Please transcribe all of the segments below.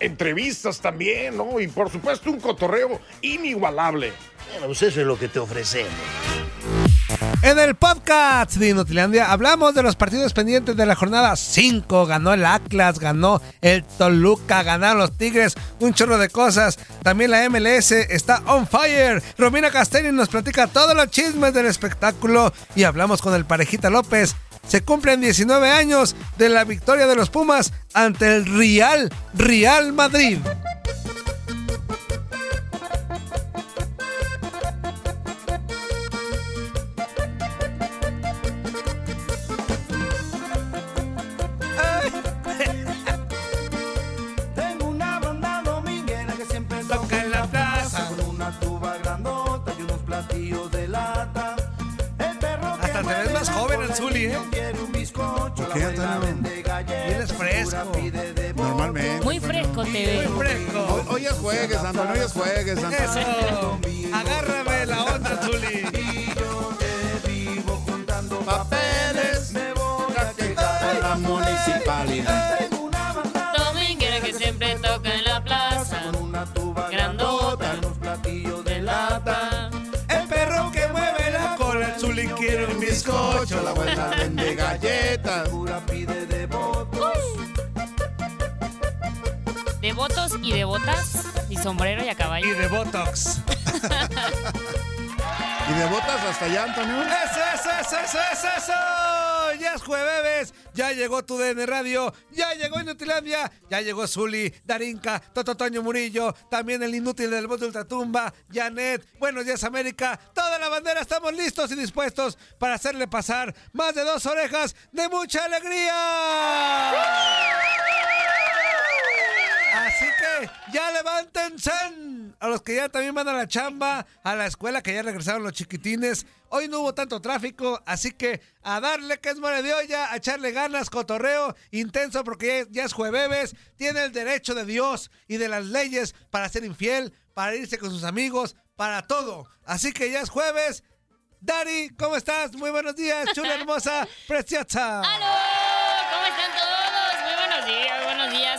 Entrevistas también, ¿no? Y por supuesto un cotorreo inigualable. Bueno, pues eso es lo que te ofrecemos. En el podcast de Inutilandia hablamos de los partidos pendientes de la jornada 5. Ganó el Atlas, ganó el Toluca, ganaron los Tigres, un chorro de cosas. También la MLS está on fire. Romina Castelli nos platica todos los chismes del espectáculo y hablamos con el Parejita López. Se cumplen 19 años de la victoria de los Pumas ante el Real Real Madrid. Fresco. Hoy, hoy es juegues, Antonio, hoy es juegues, Antonio. Eso. Agárrame la onda, Zuli. Y yo te vivo juntando Papeles, Me voy a que quedar a la municipalidad. Tengo una banda Dominguera que siempre toca en la plaza. con una tuba Grandota. grandota y unos platillos de lata. El perro que mueve la cola, el Zuli quiere un bizcocho. La abuela vende galletas. Pide votos y de botas. Y sombrero y a Y caballo. de Botox. Y de botas hasta allá, Antonio. ¡Eso, eso, eso, eso, eso, eso! Ya es jueves, ya llegó tu DN Radio, ya llegó Inutilandia, ya llegó Zuli, Darinka, Toto Toño Murillo, también el inútil del voz de Ultratumba, Janet, Buenos Días América, toda la bandera estamos listos y dispuestos para hacerle pasar más de dos orejas de mucha alegría. Así que ya levántense a los que ya también van a la chamba, a la escuela que ya regresaron los chiquitines. Hoy no hubo tanto tráfico, así que a darle que es mole de olla, a echarle ganas, cotorreo intenso porque ya, ya es jueves, tiene el derecho de Dios y de las leyes para ser infiel, para irse con sus amigos, para todo. Así que ya es jueves. Dari, ¿cómo estás? Muy buenos días, chula hermosa, preciosa. ¡Aló!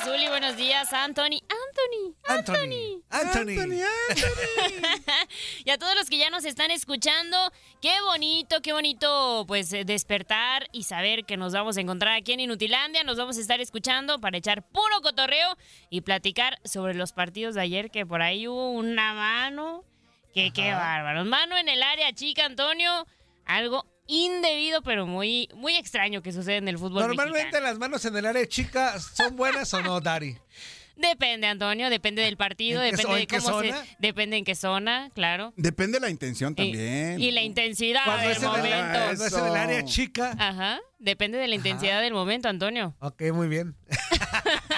Zuli, buenos días, Anthony. Anthony, Anthony. Anthony. y a todos los que ya nos están escuchando, qué bonito, qué bonito, pues eh, despertar y saber que nos vamos a encontrar aquí en Inutilandia. Nos vamos a estar escuchando para echar puro cotorreo y platicar sobre los partidos de ayer, que por ahí hubo una mano. Que qué bárbaro. Mano en el área chica, Antonio. Algo indebido, pero muy, muy extraño que sucede en el fútbol Normalmente mexicano. las manos en el área chica son buenas o no, Dari. Depende, Antonio, depende del partido, ¿En qué depende de en qué cómo se, zona? depende en qué zona, claro. Depende de la intención también. Y, la intensidad Cuando del es, en el, momento. cuando es en el área chica. Ajá, depende de la intensidad del momento, Antonio. Ok, muy bien.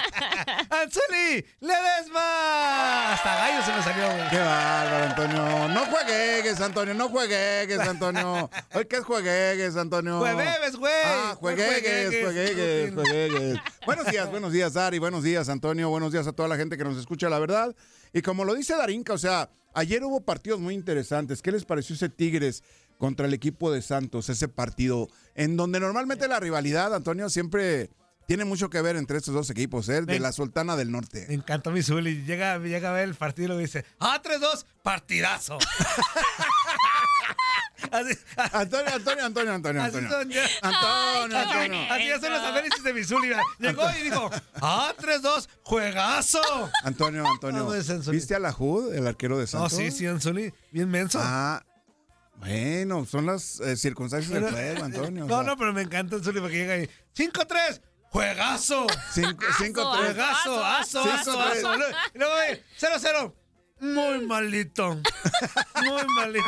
¡Anzuli! ¡Ledesma! Hasta gallo se me salió, güey. Qué bárbaro, Antonio. No juegues, Antonio. No juegues, Antonio. Hoy que es juegues, Antonio. Jueves, güey. Ah, juegues, juegues. juegues, buenos días, buenos días, Dari. Buenos días, Antonio. Buenos días a toda la gente que nos escucha, la verdad. Y como lo dice Darinka, o sea, ayer hubo partidos muy interesantes. ¿Qué les pareció ese Tigres contra el equipo de Santos? Ese partido en donde normalmente la rivalidad, Antonio, siempre tiene mucho que ver entre estos dos equipos, ¿eh? De la Sultana del Me Norte. encantó mi Zuli. Llega, llega a ver el partido y dice, ¡Ah, 3-2! ¡Partidazo! así, Antonio, Antonio, Antonio, Antonio, así Antonio. son ya. Antonio, Antonio. bonito. Así ya son los análisis de mi Zuli. mira. Llegó y dijo, ¡Ah, 3-2! ¡Juegazo! Antonio, Antonio. ¿Viste a la Hood, el arquero de No, Santos? sí, sí, Anzuli. Bien menso. Ah, Bueno, son las eh, circunstancias del juego, Antonio. o No, sea, no, pero me encanta Anzuli porque llega ahí. 5-3. ¡Juegazo! cinco- cinco, Aso, tres. ¡Juegazo! ¡Aso! ¡Aso! ¡Aso! Y luego ve, 0-0. Muy malito. Muy malito.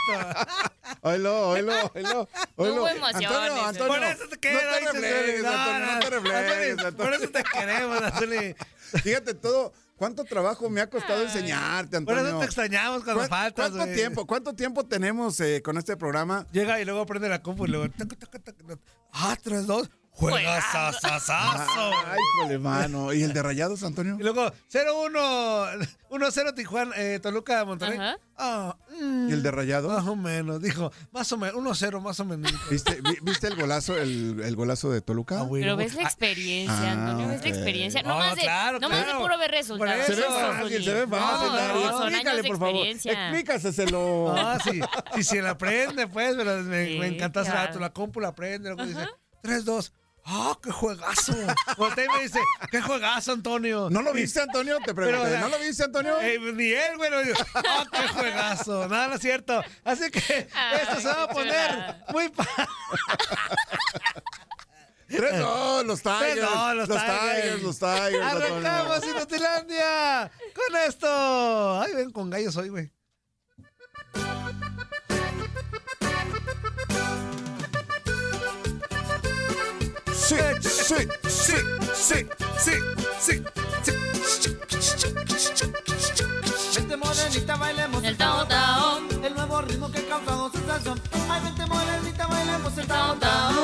Oílo, oílo, oílo. oílo. hubo emociones, Antonio, Antonio. Por eso te quiero. No te reflejes, no, Antonio, no te reflejes, Antonio. Por eso te queremos, Anzuli. Fíjate todo, cuánto trabajo me ha costado enseñarte, Por Antonio. eso te extrañamos cuando ¿Cuán- faltas, ¿Cuánto tiempo, cuánto tiempo tenemos eh, con este programa? Llega y luego prende la compu y luego. taca, taca, taca, 3-2. ¡Juegazazazazo! Ay, jole, mano. ¿Y el de Rayados, Antonio? Y luego 0-1. 1-0 Tijuana, eh, Toluca, Monterrey. Ajá. Ah, mm, ¿Y el de Rayados? Más o menos, dijo. Más o menos. 1-0, más o menos. ¿Viste, vi- ¿Viste el golazo, el, el golazo de Toluca? Ah, güey, Pero ves la ah, experiencia, Ah, Antonio, ves la experiencia. No, No, más de, claro, no más de claro. puro ver resultados. Por Se ve fácil, se ve fácil. No, no, Explícale, por favor. Explícaselo. Ah, sí. Si se la prende, pues, pero me, Sí, me encanta ese claro. La compu la prende, luego dice 3-2. ¡Ah, qué juegazo! Voltea y me dice, ¡qué juegazo, Antonio! ¿No lo viste, Antonio? Te pregunté. Pero, o sea, ¿No lo viste, Antonio? Eh, ni él, güey. lo dijo. ¡Ah, qué juegazo! Nada, no es cierto. Así que Ay, esto se va a poner chulada. muy pa- Tres, no, los Tigers. Tres, no, los los Tigers. Tigers, los Tigers. ¡Arrancamos. Inutilandia! ¡Con esto! ¡Ay, ven con gallos hoy, güey! Sí, sí, sí, sí, sí, sí, morenita, bailemos El tao tao. El nuevo ritmo que causa sensación. Ay, vente morenita, bailemos el tao tao.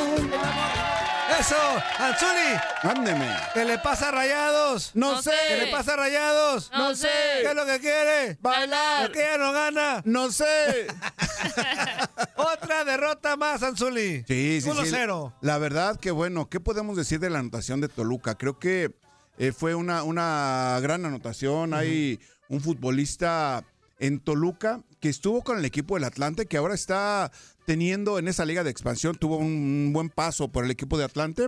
¡Eso! ¡Anzuli! Ándeme. ¿Qué le pasa a Rayados? No, No sé. ¿Qué le pasa a Rayados? No sé. ¿Qué es lo que quiere? Bailar. ¿Por qué ya no gana? No sé. Otra derrota más, Anzuli. Sí, sí, sí. 1-0. La verdad que bueno, ¿qué podemos decir de la anotación de Toluca? Creo que eh, fue una, una gran anotación. Hay un futbolista en Toluca que estuvo con el equipo del Atlante, que ahora está teniendo en esa liga de expansión, tuvo un buen paso por el equipo de Atlante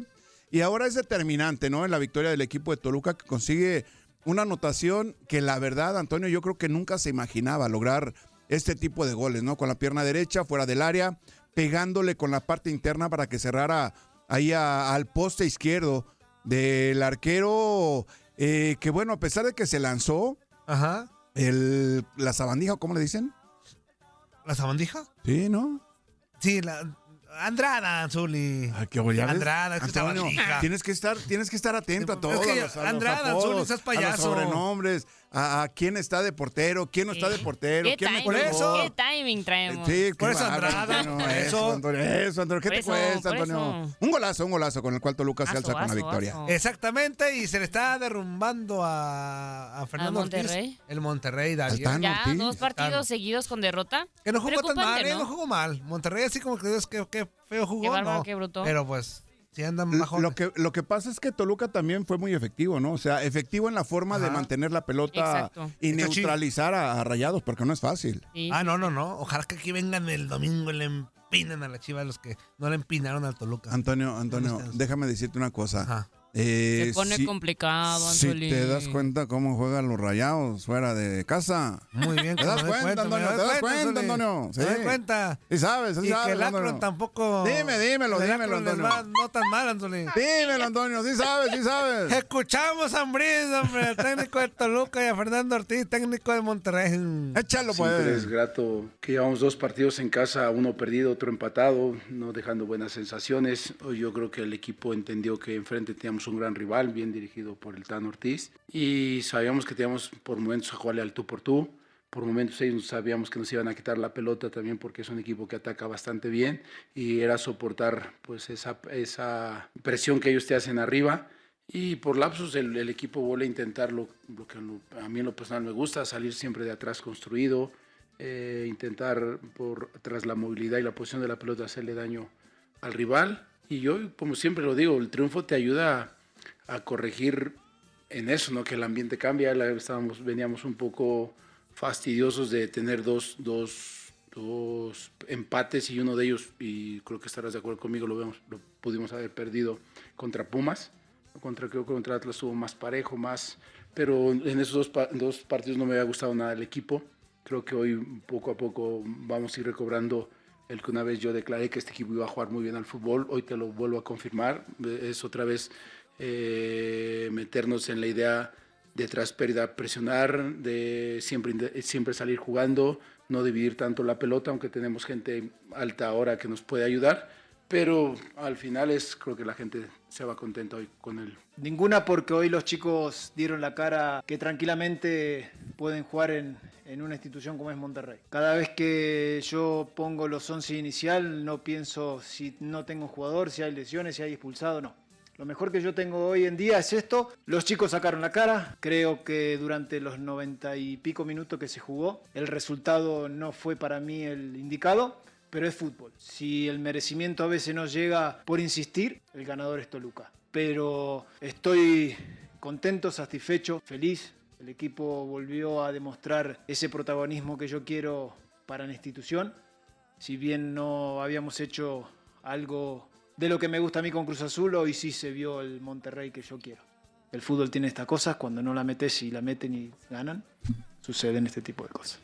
y ahora es determinante, ¿no? En la victoria del equipo de Toluca que consigue una anotación que la verdad, Antonio, yo creo que nunca se imaginaba lograr este tipo de goles, ¿no? Con la pierna derecha, fuera del área, pegándole con la parte interna para que cerrara ahí a- al poste izquierdo del arquero, eh, que bueno, a pesar de que se lanzó, Ajá. el, la sabandija, ¿cómo le dicen? ¿La sabandija? Sí, ¿no? Sí, la. Andrada, Anzuli. Ay, qué ves, Andrada, es que Antonio, tienes que estar, tienes que estar atento a todo. que, a los, a los Andrada, apodos, Anzuli, a payaso. los sobrenombres, a, a quién está de portero, quién no está de portero, ¿Qué quién timing, el eso? ¿Qué timing traemos? Sí, Por eso, Andrada, Antonio, por eso. Antonio, eso, Antonio, ¿qué Por te eso, cuesta, Antonio? eso. Un golazo, un golazo con el cual Toluca se Aso, alza con la aso, victoria. aso. Exactamente, y se le está derrumbando a, a Fernando ¿A Monterrey? Ortiz. El Monterrey, Tano. Ya, Ortiz. dos partidos Tano. seguidos con derrota. Que no jugó tan mal, ¿eh? ¿no? No jugó mal. Monterrey así como que Dios, qué, qué feo jugó, Qué bárbaro, no. qué bruto. Pero pues, andan bajo. Lo que, lo que pasa es que Toluca también fue muy efectivo, ¿no? O sea, efectivo en la forma de mantener la pelota Exacto. y Está neutralizar a, a Rayados, porque no es fácil. Sí, Ah, no, no, no. Ojalá que aquí vengan el domingo y le empinen a la chiva los que no le empinaron al Toluca. Antonio, Antonio, déjame decirte una cosa. Ajá. Eh, Se pone si- complicado, Si Anzuli. te das cuenta cómo juegan los rayados fuera de casa. Muy bien. ¿Te das cuenta, Antonio? ¿Te das cuenta. Antonio? Doy Sí. cuenta. Y sabes, sí Y sabes, que el Akron Antonio. tampoco. Dime, dímelo, el dímelo, Antonio. va no tan mal, Antonio. Dímelo, Antonio, sí sabes, sí sabes. Escuchamos a Ambriz, hombre, al técnico de Toluca y a Fernando Ortiz, técnico de Monterrey. Échalo, Siempre pues. es grato que llevamos dos partidos en casa, uno perdido, otro empatado, no dejando buenas sensaciones. Hoy yo creo que el equipo entendió que enfrente teníamos un gran rival, bien dirigido por el Tano Ortiz, y sabíamos que teníamos por momentos a jugarle al tú por tú. Por momentos ellos sabíamos que nos iban a quitar la pelota también porque es un equipo que ataca bastante bien y era soportar pues esa, esa presión que ellos te hacen arriba. Y por lapsos el, el equipo vuelve a intentar lo, lo que a mí en lo personal me gusta, salir siempre de atrás construido, eh, intentar por, tras la movilidad y la posición de la pelota hacerle daño al rival. Y yo, como siempre lo digo, el triunfo te ayuda a, corregir en eso, ¿no? Que el ambiente cambia. Estábamos, veníamos un poco fastidiosos de tener dos, dos, dos empates y uno de ellos, y creo que estarás de acuerdo conmigo, lo, vemos, lo pudimos haber perdido contra Pumas. Contra, creo que contra Atlas estuvo más parejo, más. Pero en esos dos, dos partidos no me había gustado nada el equipo. Creo que hoy poco a poco vamos a ir recobrando el que una vez yo declaré que este equipo iba a jugar muy bien al fútbol, hoy te lo vuelvo a confirmar, es otra vez eh, meternos en la idea de tras pérdida presionar, de siempre, siempre salir jugando, no dividir tanto la pelota, aunque tenemos gente alta ahora que nos puede ayudar, pero al final es creo que la gente se va contenta hoy con él. Ninguna porque hoy los chicos dieron la cara que tranquilamente pueden jugar en, en una institución como es Monterrey. Cada vez que yo pongo los 11 inicial no pienso si no tengo jugador, si hay lesiones, si hay expulsado, no. Lo mejor que yo tengo hoy en día es esto. Los chicos sacaron la cara. Creo que durante los 90 y pico minutos que se jugó, el resultado no fue para mí el indicado, pero es fútbol. Si el merecimiento a veces no llega por insistir, el ganador es Toluca. Pero estoy contento, satisfecho, feliz. El equipo volvió a demostrar ese protagonismo que yo quiero para la institución. Si bien no habíamos hecho algo de lo que me gusta a mí con Cruz Azul, hoy sí se vio el Monterrey que yo quiero. El fútbol tiene estas cosas, cuando no la metes y la meten y ganan, suceden este tipo de cosas.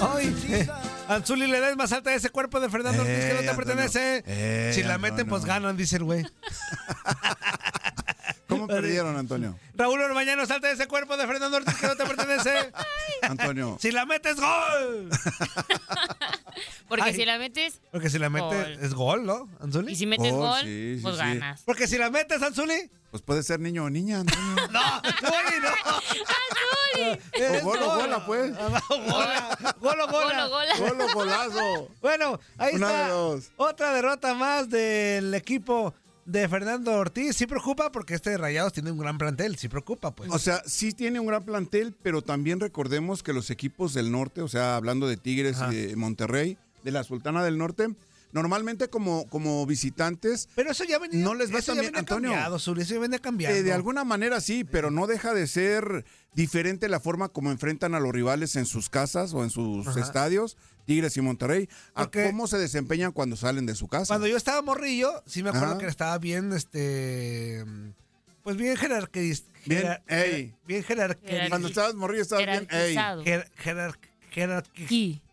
Ay, eh, Anzuli le das más alta a ese cuerpo de Fernando Ortiz que no Eh, te Antonio. pertenece. Eh, si la meten, pues ganan, dice el güey. ¿Cómo perdieron, Antonio? Raúl Orbañano, salta de ese cuerpo de Fernando Ortiz que no te pertenece. Antonio. si la metes, gol. Porque Ay. si la metes Porque si la metes, Gol. es gol, ¿no, Anzuli? y si metes Gol, gol, sí, sí, pues sí. ganas. Porque si la metes, Anzuli. Pues puede ser niño o niña, Antonio. No, Anzuli, no. Es O gol o gol. gola, pues. Gola. Gol o gola. Gol o golazo. Bueno, ahí Una está. de dos. Otra derrota más del equipo de Fernando Ortiz. Sí preocupa porque este de Rayados tiene un gran plantel. Sí preocupa, pues. O sea, sí tiene un gran plantel, pero también recordemos que los equipos del norte, o sea, hablando de Tigres Ajá. y de Monterrey, de la Sultana del Norte, normalmente como, como visitantes, Pero eso ya venía. No les va eso ya venía Antonio. cambiado, Zuli, eso ya venía cambiando. eh, de alguna manera sí, pero no deja de ser diferente la forma como enfrentan a los rivales en sus casas o en sus Ajá. estadios, Tigres y Monterrey, a cómo se desempeñan cuando salen de su casa. Cuando yo estaba morrillo, sí me acuerdo Ajá. que estaba bien, este. Pues bien jerarquizado. Bien, ey. Bien jerarquizado. Cuando estabas morrillo estabas bien, ey. Jerarquizado. Jer, jerar,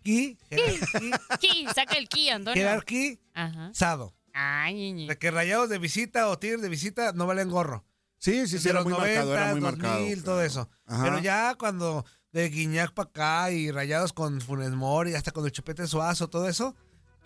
jerarqui- Ki. ki- saca el ki, Antonio. jerarquizado. Ajá. Ay, ñe, ñe. De que rayados de visita o tigres de visita no valen gorro. Sí, sí, sí, de era los muy 90, marcado, era muy 2000, marcado. todo eso. Ajá. Pero ya cuando de Guiñac para acá y rayados con Funes Mori, hasta con el Chupete Suazo, todo eso,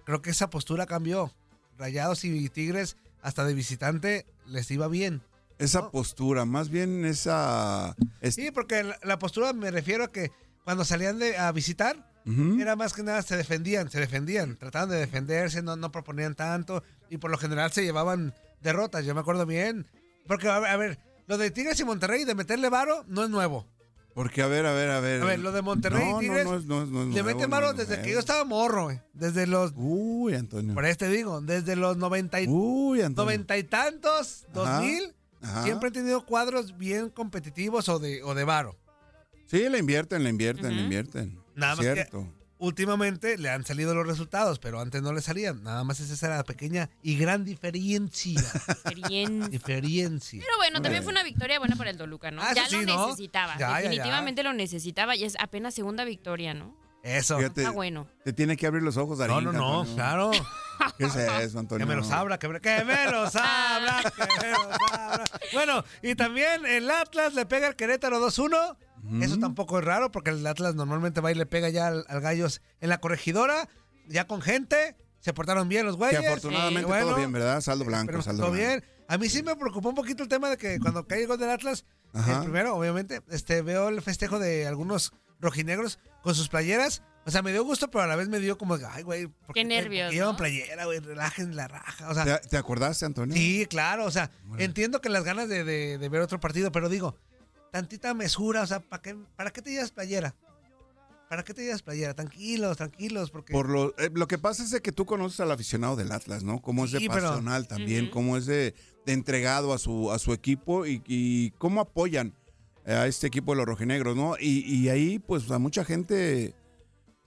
creo que esa postura cambió. Rayados y Tigres, hasta de visitante, les iba bien. Esa postura, más bien esa... es- Sí, porque la, la postura me refiero a que cuando salían de, a visitar, Era más que nada se defendían, se defendían, trataban de defenderse, no, no proponían tanto y por lo general se llevaban derrotas, yo me acuerdo bien. Porque, a ver, a ver, lo de Tigres y Monterrey de meterle varo no es nuevo. Porque, a ver, a ver, a ver. A ver, lo de Monterrey No, y Tigres no, no es- no es- no es le meten no varo es desde que yo estaba morro, güey. Desde los, Uy, Antonio. por ahí te digo, desde los 90 y, Uy, Antonio. 90 y tantos, 2000, ajá. siempre he tenido cuadros bien competitivos o de, o de varo. Sí, le invierten, le invierten, le Ujú. invierten. Nada más que- Cierto. últimamente le han salido los resultados, pero antes no le salían. Nada más esa era la pequeña y gran diferencia. Diferencia. Pero bueno, también fue una victoria buena para el Toluca, ¿no? Ah, ya lo ¿no? necesitaba. Ya, ya, ya. Definitivamente lo necesitaba y es apenas segunda victoria, ¿no? Eso. Fíjate, Está bueno. te tiene que abrir los ojos, No, Darín. no, no, Antonio. claro. ¿Qué es eso, Antonio? Que me los abra, que me, que me los abra, que me los abra. Bueno, y también el Atlas le pega al Querétaro 2-1. Eso tampoco es raro porque el Atlas normalmente va y le pega ya al, al Gallos en la corregidora, ya con gente. Se portaron bien los Que güeyes. afortunadamente Sí, bueno, todo bien, ¿verdad? Saldo blanco, Pero saldo todo blanco. bien. A mí sí me preocupó un poquito el tema de que cuando cae el gol del Atlas, Ajá. el primero, obviamente, este, veo el festejo de algunos rojinegros con sus playeras. O sea, me dio gusto, pero a la vez me dio como, ay, güey, ¿por Qué qué- nervios, llevan ¿no? playera, güey? Relajen la raja. O sea, ¿Te, te acordaste, Antonio? sí, claro. O sea, entiendo que las ganas de, de- de ver otro partido, pero digo, tantita mesura, o sea, ¿para qué, ¿para qué te llevas playera? ¿Para qué te llevas playera? Tranquilos, tranquilos, porque... Por lo, eh, lo que pasa es de que tú conoces al aficionado del Atlas, ¿no? Cómo es de Sí, pero- pasional también, cómo es de, de entregado a su, a su equipo y, y cómo apoyan a este equipo de los rojinegros, ¿no? Y, y ahí, pues, a mucha gente,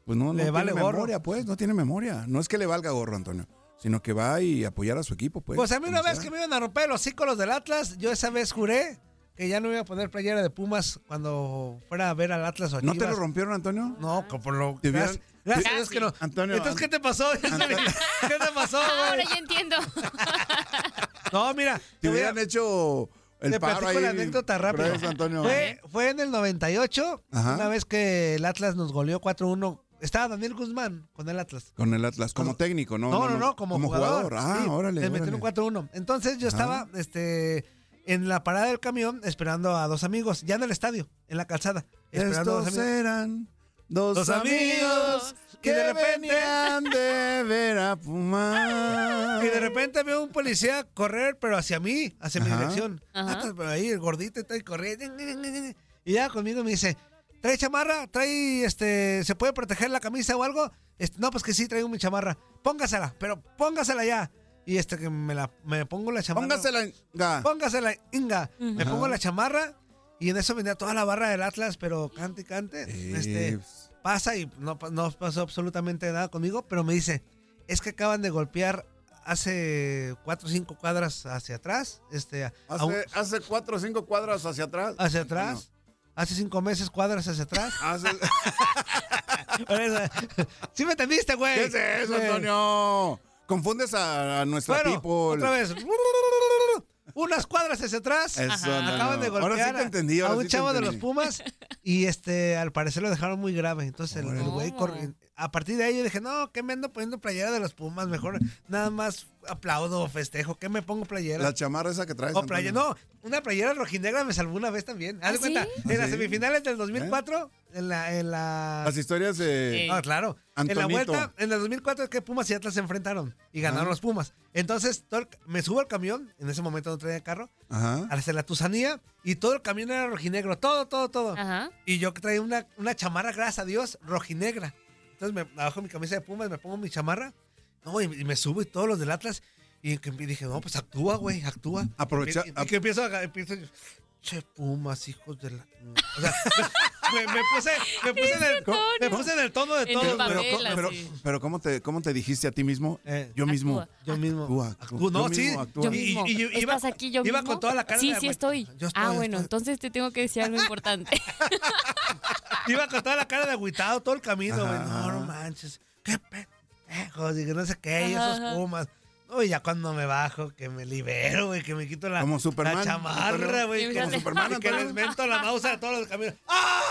pues no, no Le tiene vale gorro. memoria, pues, no tiene memoria. No es que le valga gorro, Antonio, sino que va y apoyar a su equipo, pues. Pues a mí una vez sea. que me iban a romper los cícolos del Atlas, yo esa vez juré que ya no iba a poner playera de Pumas cuando fuera a ver al Atlas o a ¿No te lo rompieron, Antonio? No, por lo Te hubieran, gas- Gracias a Dios que no. Antonio, Entonces, ¿qué te pasó? ¿Qué te pasó, Ahora ya entiendo. No, mira. Te hubieran hecho el Te paro platico ahí. la anécdota rápido. Gracias, Antonio. Fue, fue en el 98, Ajá. una vez que el Atlas nos goleó 4-1. Estaba Daniel Guzmán con el Atlas. Con el Atlas, como técnico, ¿no? No, no, no, como, jugador. Ah, Sí, órale. Les metieron órale. 4-1. Entonces yo Ajá. estaba este, en la parada del camión esperando a dos amigos, ya en el estadio, en la calzada. Esperando a dos Estos amigos. eran dos, Dos amigos que y de repente- venían de ver a fumar. Y de repente veo un policía correr, pero hacia mí, hacia mi dirección. Ajá. Ah, pero ahí el gordito está ahí corriendo. Y ya conmigo me dice, ¿trae chamarra? ¿Trae, este, se puede proteger la camisa o algo? Este, no, pues que sí, traigo mi chamarra. Póngasela, pero póngasela ya. Y este que me la, me pongo la chamarra. Póngasela. ga. Póngasela, Inga. Me pongo la chamarra y en eso venía toda la barra del Atlas, pero cante y cante. Este, pasa y no, no pasó absolutamente nada conmigo, pero me dice, es que acaban de golpear hace cuatro o cinco cuadras hacia atrás, este, un- Hace, hace cuatro o cinco cuadras hacia atrás. hacia atrás, hace cinco meses cuadras hacia atrás. Hace- sí me entendiste, güey. ¿Qué es eso, Antonio? Confundes a, a nuestra Bueno, people. otra vez. Unas cuadras hacia atrás. Eso. Antonio. Acaban de golpear Ahora sí te entendí. a un sí te chavo de los. Pumas y este al parecer lo dejaron muy grave. Entonces el, el güey No. A partir de ahí yo dije, no, ¿qué me ando poniendo playera de los Pumas? Mejor nada más aplaudo o festejo. ¿Qué me pongo playera? La chamarra esa que traes. o playa, no, una playera rojinegra me salvó una vez también. Haz de ¿Ah, cuenta, sí? en las ¿Ah, sí? semifinales del 2004, en la, en la Las historias de. Sí. Ah, claro. En la vuelta, en el 2004 es que Pumas y Atlas se enfrentaron y ganaron Ah. los Pumas. Entonces, me subo al camión, en ese momento no traía carro, Ajá. hacia la Tusanía y todo el camión era rojinegro, todo, todo, todo. Ajá. Y yo que traía una, una chamarra, gracias a Dios, rojinegra. Entonces me bajo mi camisa de Pumas, me pongo mi chamarra, no, y, y me subo y todos los del Atlas. Y que dije, no, pues actúa, güey, actúa. Aprovecha- Y, y que empiezo a... Empiezo, che, Pumas, hijos de la... O sea, me, me puse, me puse, en el, me puse en el tono de todo. Pero, pero, pero ¿cómo, te, ¿cómo te dijiste a ti mismo? Eh, Yo mismo. Actúa. Yo mismo. Actúa, Actúa. No, yo sí. mismo actúa. Yo Y- y- mismo. y- iba- ¿Estás aquí yo iba mismo? con toda la cara Sí, de- sí estoy. Yo estoy, ah, bueno, estoy. entonces te tengo que decir algo importante. Iba con toda la cara de agüitado todo el camino, güey. Ajá, No, no manches. Qué pendejos. Y que no sé qué. Y esos pumas. No, y ya cuando me bajo, que me libero, güey, que me quito la, Como Superman, la chamarra, güey. Fíjate. Superman, que les mento la mouse a todos los caminos. ¡Ah!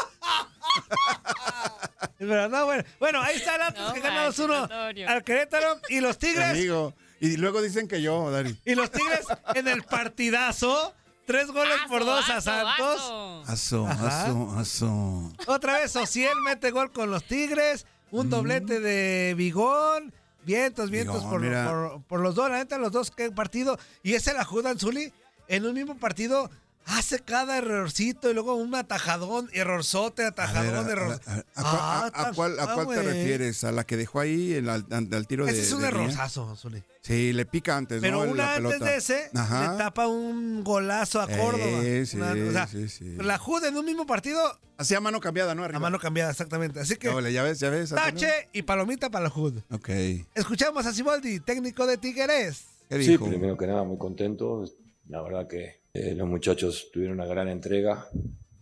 Pero no, bueno, bueno, ahí está el Atlas No que ganamos uno Antonio. al Querétaro y los Tigres digo. Y luego dicen que yo, Dari. Y los Tigres en el partidazo, tres goles por Aso, dos a aso, Santos. aso. Aso, aso. Otra vez Ociel mete gol con los Tigres, un doblete de Bigón. Vientos, vientos por, por- por los dos, la neta, los dos, qué partido. Y ese la Judan Zuli, en un mismo partido, hace cada errorcito y luego un atajadón, errorzote, A atajadón, a- error. a- a- ¿a cuál- Ah, a- a a ah, cuál te refieres? ¿A la que dejó ahí en la- al, al tiro de Ese es un errorzazo, Zuli. Sí, le pica antes, Pero ¿no? La una antes pelota. de ese, Ajá. le tapa un golazo a Eh, Córdoba. sí, Una- o sea, sí, sí. La Juda en un mismo partido, Hacía mano cambiada, ¿no? a Arriba. mano cambiada, exactamente. Así que, Órale, ya ves, ya ves. Tache y palomita para la Jud. Ok. Escuchamos a Siboldi, técnico de Tigres. ¿Qué Sí, primero que nada, muy contento. La verdad que eh, los muchachos tuvieron una gran entrega.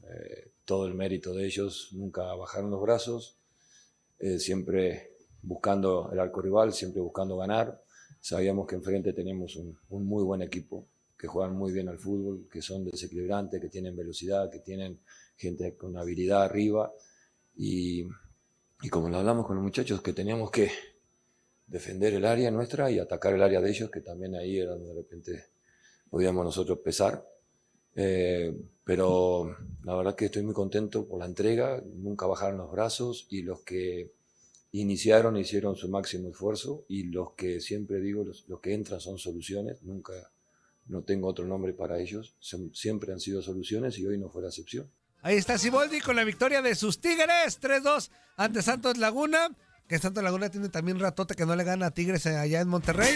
eh, todo el mérito de ellos. Nunca bajaron los brazos. eh, siempre buscando el arco rival, siempre buscando ganar. Sabíamos que enfrente tenemos un, un muy buen equipo, que juegan muy bien al fútbol, que son desequilibrantes, que tienen velocidad, que tienen gente con habilidad arriba. Y, y como lo hablamos con los muchachos, que teníamos que defender el área nuestra y atacar el área de ellos, que también ahí era donde de repente podíamos nosotros pesar. Eh, pero la verdad que estoy muy contento por la entrega, nunca bajaron los brazos y los que iniciaron hicieron su máximo esfuerzo y los que siempre digo, los, los que entran son soluciones, nunca, no tengo otro nombre para ellos, Son- siempre han sido soluciones y hoy no fue la excepción. Ahí está Siboldi con la victoria de sus Tigres, 3-2 ante Santos Laguna. Que Santos Laguna tiene también ratote que no le gana a Tigres allá en Monterrey.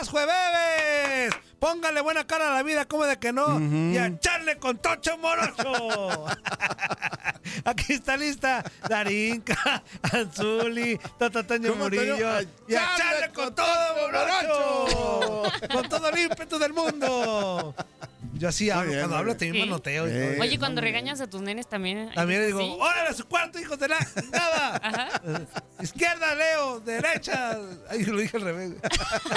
es jueves! Póngale buena cara a la vida, ¿cómo de que no? Y a echarle con Tocho Morocho. Aquí está lista Darinka, Anzuli, Tatataño. Murillo. A Y a echarle con todo Morocho. con todo el ímpetu del mundo. Yo así hablo. bien, Cuando hablo bien. también manoteo y Eh, todo. Oye, cuando regañas a tus nenes también. También digo, ¿Sí? ¡órale a su cuarto, hijos de la nada! Ajá. Izquierda, Leo, derecha. Ahí lo dije al revés.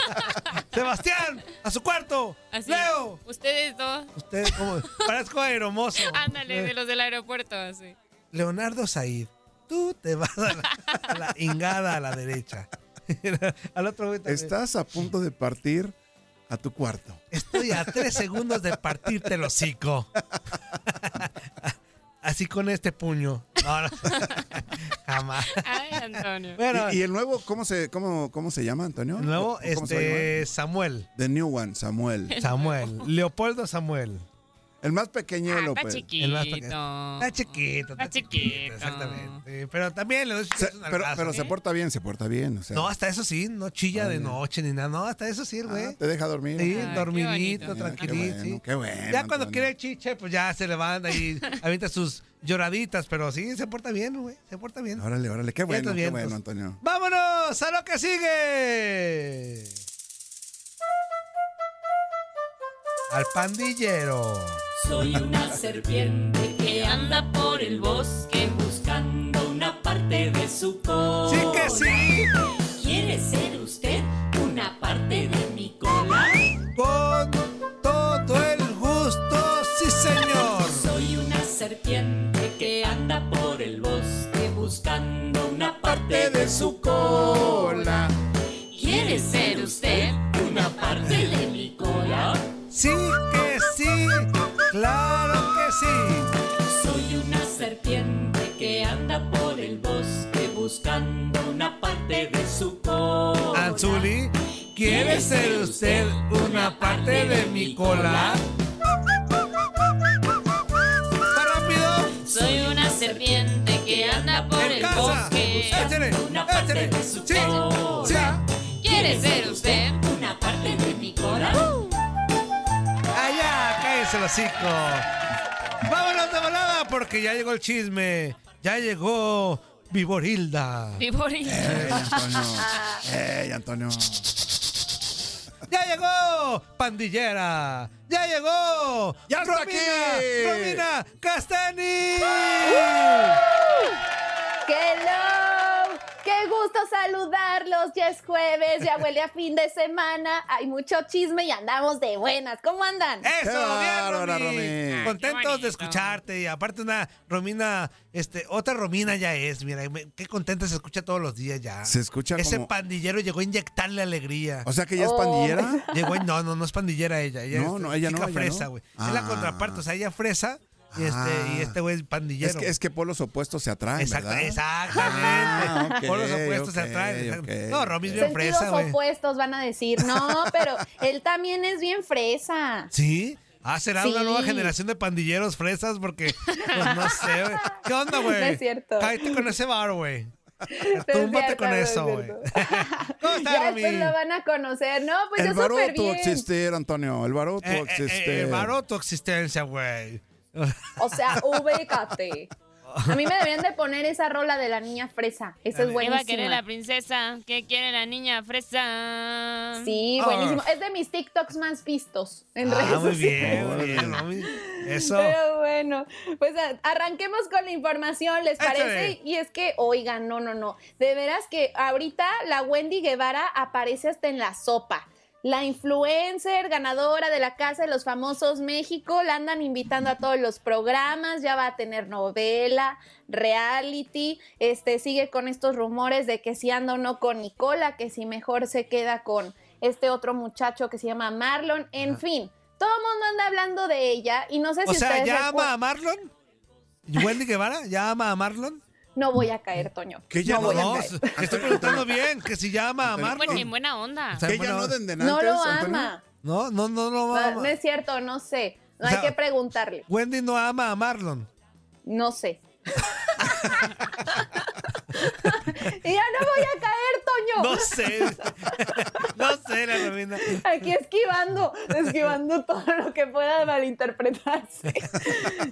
Sebastián, a su cuarto. Así. Leo. Ustedes dos. Usted, como, parezco aeromozo. Ándale, de los del aeropuerto, así. Leonardo Said, tú te vas a la, a la ingada a la derecha. al otro güey. Estás a punto de partir a tu cuarto. Estoy a tres segundos de partirte el hocico. Así con este puño. No, no. Jamás. Ay, Antonio. Bueno, ¿Y, y el nuevo, ¿cómo se, cómo, cómo se llama, Antonio? el nuevo, este, Samuel. The New One, Samuel. Samuel. Leopoldo Samuel. El más pequeño Ah, pues. chiquito. El más pequeño. Está chiquito, está, Está chiquito. chiquito. Exactamente. Pero también le doy Se- pero, pero se porta bien, se porta bien. O sea, No, hasta eso sí, no chilla de noche ni nada. No, hasta eso sí, el güey. Ah, te deja dormir. Sí, Ay, dormidito, qué tranquilito. bueno, sí. qué bueno, ya cuando quiere chiche, pues ya se levanta y avienta sus lloraditas. Pero sí, se porta bien, güey. Se porta bien. Órale, órale, qué bueno, qué bueno, Antonio. ¡Vámonos a lo que sigue! Al pandillero. Soy una serpiente que anda por el bosque buscando una parte de su cola. ¡Sí que sí! ¿Quiere ser usted una parte de mi cola? Con todo el gusto, sí, señor. Soy una serpiente que anda por el bosque buscando una parte de su cola. ¿Quiere ser usted una parte de mi cola? Sí que sí, claro que sí. Soy una serpiente que anda por el bosque buscando una parte de su cola. Anzuli, ¿quiere ser usted una parte de mi cola? Soy una serpiente que anda por el bosque. Échale, Una parte échale. de su Sí, sí. ¿Quiere ser hocico. Vámonos de volada porque ya llegó el chisme. Ya llegó Viborilda. Viboril. Ey, Antonio. Ey, Antonio. ¡Ya llegó! ¡Pandillera! ¡Ya llegó! ¡Ya está Romina, aquí! ¡Romina Castani! ¡Hello! ¡Qué gusto saludarlos! Ya es jueves, ya huele a fin de semana, hay mucho chisme y andamos de buenas. ¿Cómo andan? ¡Eso! ¡Qué bien, bárbara, Romy! Romy! Contentos de escucharte y aparte una Romina, este, otra Romina ya es, mira, qué contenta se escucha todos los días ya. Se escucha Ese como... pandillero llegó a inyectarle alegría. O sea que ya es Oh. pandillera. Llegó no, no, no es pandillera ella. ella No, es, no, ella no, chica ella fresa, no. güey. Es la Ah. contraparte, o sea, ella fresa y este, Ah. y este güey es pandillero. Es que, es que polos opuestos se atraen, Exacta- ¿verdad? exactamente. Ah, ok, Por los opuestos se atraen. no, Romy es bien Sentidos fresa, güey. opuestos van a decir, no, pero él también es bien fresa. ¿Sí? Ah, será una nueva generación de pandilleros fresas porque, pues no sé, güey. ¿Qué onda, güey? No es cierto. Cállate con ese bar, güey. Túmbate con eso, güey. ¿Cómo estás, Ya Romy? después lo van a conocer. No, pues el yo súper baroto bien. existir, Antonio. El baroto Eh, eh, existir. eh, varó tu existencia, güey. O sea, ubícate. A mí me deberían de poner esa rola de la niña fresa. Esa es ¿Qué buenísima. va a querer la princesa? ¿Qué quiere la niña fresa? Sí, Ah. buenísimo. Es de mis TikToks más vistos en redes Ah, muy bien, sociales. muy bien. Eso. Pero bueno, pues arranquemos con la información, ¿les Échale. parece? Y es que, oigan, no, no, no. De veras que ahorita la Wendy Guevara aparece hasta en la sopa. La influencer ganadora de la Casa de los Famosos México la andan invitando a todos los programas, ya va a tener novela, reality, este sigue con estos rumores de que si anda o no con Nicola, que si mejor se queda con este otro muchacho que se llama Marlon, en fin, todo el mundo anda hablando de ella y no sé si O sea, ustedes ¿ya ama a Marlon? ¿Wendy Guevara? ¿Ya ama a Marlon? No voy a caer, Toño. Que ya no no, voy a No, caer. estoy preguntando bien, que si ya ama a Bueno, Marlon. en buena onda. O sea, Que ya no den de No lo ama. No, no, no, no No, ama. no es cierto, no sé. No O hay sea- que preguntarle. Wendy no ama a Marlon. No sé. y ya no voy a caer, Toño. No sé. no sé, la Romina. Aquí esquivando, esquivando todo lo que pueda malinterpretarse.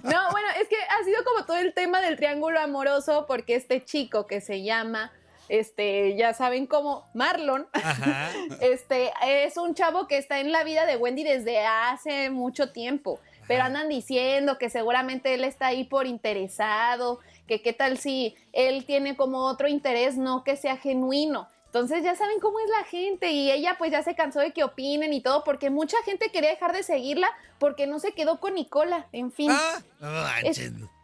No, bueno, es que ha sido como todo el tema del triángulo amoroso, porque este chico que se llama, este, ya saben cómo, Marlon, Ajá. este, es un chavo que está en la vida de Wendy desde hace mucho tiempo. Pero andan diciendo que seguramente él está ahí por interesado, que qué tal si él tiene como otro interés, no que sea genuino. Entonces ya saben cómo es la gente y ella pues ya se cansó de que opinen y todo porque mucha gente quería dejar de seguirla porque no se quedó con Nicola. En fin, Ah, no es.